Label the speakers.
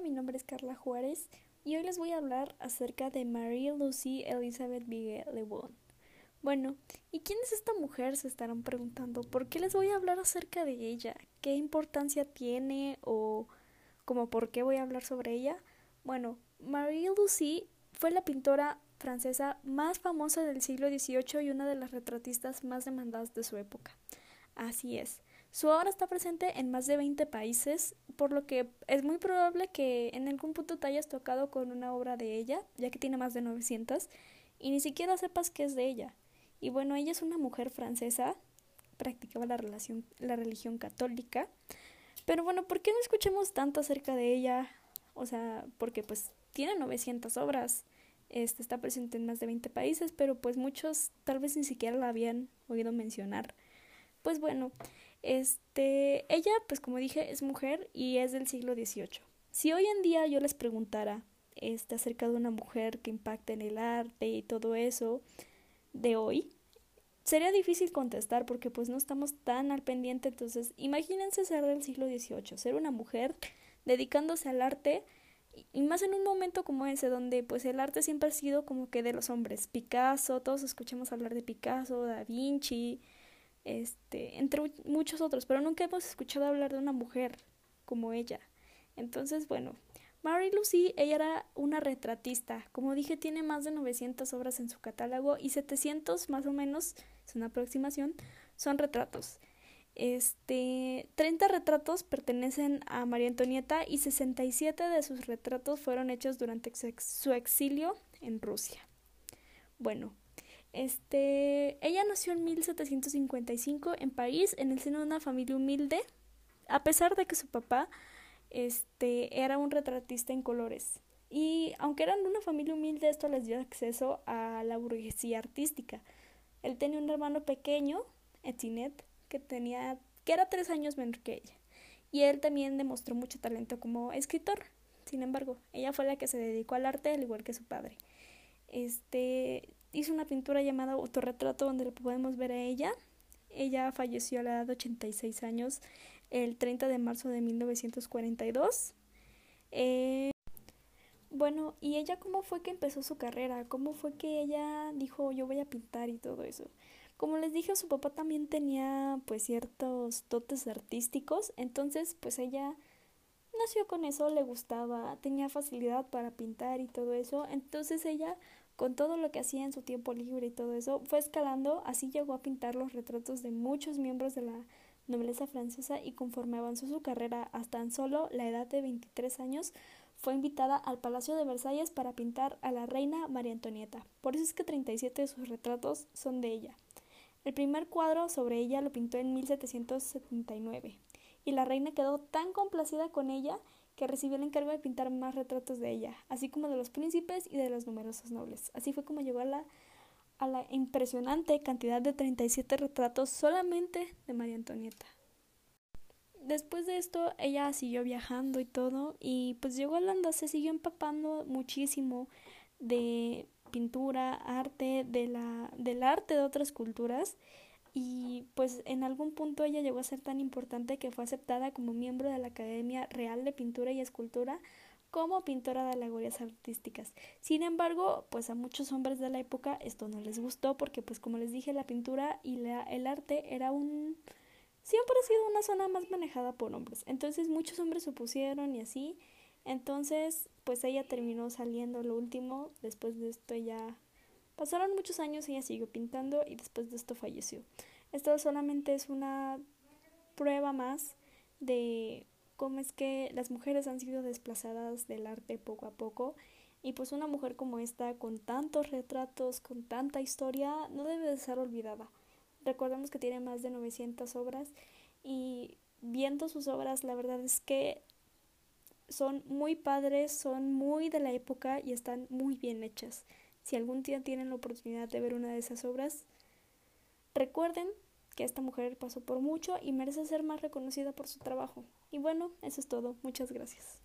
Speaker 1: Mi nombre es Carla Juárez y hoy les voy a hablar acerca de Marie Lucy Elizabeth Biguet Le Bon. Bueno, ¿y quién es esta mujer? Se estarán preguntando. ¿Por qué les voy a hablar acerca de ella? ¿Qué importancia tiene o como por qué voy a hablar sobre ella? Bueno, Marie Lucy fue la pintora francesa más famosa del siglo XVIII y una de las retratistas más demandadas de su época. Así es. Su obra está presente en más de 20 países, por lo que es muy probable que en algún punto te hayas tocado con una obra de ella, ya que tiene más de 900, y ni siquiera sepas que es de ella. Y bueno, ella es una mujer francesa, practicaba la, relación, la religión católica, pero bueno, ¿por qué no escuchamos tanto acerca de ella? O sea, porque pues tiene 900 obras, este, está presente en más de 20 países, pero pues muchos tal vez ni siquiera la habían oído mencionar. Pues bueno, este, ella, pues como dije, es mujer y es del siglo XVIII. Si hoy en día yo les preguntara este, acerca de una mujer que impacta en el arte y todo eso de hoy, sería difícil contestar porque pues no estamos tan al pendiente. Entonces, imagínense ser del siglo XVIII, ser una mujer dedicándose al arte y más en un momento como ese donde pues el arte siempre ha sido como que de los hombres. Picasso, todos escuchamos hablar de Picasso, Da Vinci, este, entre muchos otros, pero nunca hemos escuchado hablar de una mujer como ella. Entonces, bueno, Mary Lucy, ella era una retratista. Como dije, tiene más de 900 obras en su catálogo y 700 más o menos, es una aproximación, son retratos. Este, 30 retratos pertenecen a María Antonieta y 67 de sus retratos fueron hechos durante su exilio en Rusia. Bueno, este, ella nació en 1755 en París, en el seno de una familia humilde, a pesar de que su papá este, era un retratista en colores. Y aunque eran una familia humilde, esto les dio acceso a la burguesía artística. Él tenía un hermano pequeño, Etienne, que tenía, que era tres años menor que ella. Y él también demostró mucho talento como escritor. Sin embargo, ella fue la que se dedicó al arte, al igual que su padre. Este, hizo una pintura llamada Autorretrato donde podemos ver a ella. Ella falleció a la edad de 86 años el 30 de marzo de 1942. Eh, bueno, ¿y ella cómo fue que empezó su carrera? ¿Cómo fue que ella dijo yo voy a pintar y todo eso? Como les dije, su papá también tenía pues ciertos dotes artísticos, entonces pues ella nació con eso, le gustaba, tenía facilidad para pintar y todo eso, entonces ella con todo lo que hacía en su tiempo libre y todo eso, fue escalando, así llegó a pintar los retratos de muchos miembros de la nobleza francesa y conforme avanzó su carrera hasta en solo la edad de 23 años, fue invitada al Palacio de Versalles para pintar a la reina María Antonieta. Por eso es que 37 de sus retratos son de ella. El primer cuadro sobre ella lo pintó en 1779 y la reina quedó tan complacida con ella que recibió el encargo de pintar más retratos de ella, así como de los príncipes y de los numerosos nobles. Así fue como llegó a la, a la impresionante cantidad de 37 retratos solamente de María Antonieta. Después de esto, ella siguió viajando y todo, y pues llegó a Holanda, se siguió empapando muchísimo de pintura, arte, de la, del arte de otras culturas, y pues en algún punto ella llegó a ser tan importante que fue aceptada como miembro de la Academia Real de Pintura y Escultura como pintora de alegorías artísticas. Sin embargo, pues a muchos hombres de la época esto no les gustó porque pues como les dije la pintura y la, el arte era un siempre ha sido una zona más manejada por hombres. Entonces muchos hombres se opusieron y así. Entonces, pues ella terminó saliendo lo último. Después de esto ella Pasaron muchos años, ella siguió pintando y después de esto falleció. Esto solamente es una prueba más de cómo es que las mujeres han sido desplazadas del arte poco a poco y pues una mujer como esta con tantos retratos, con tanta historia, no debe de ser olvidada. Recordemos que tiene más de 900 obras y viendo sus obras la verdad es que son muy padres, son muy de la época y están muy bien hechas. Si algún día tienen la oportunidad de ver una de esas obras, recuerden que esta mujer pasó por mucho y merece ser más reconocida por su trabajo. Y bueno, eso es todo. Muchas gracias.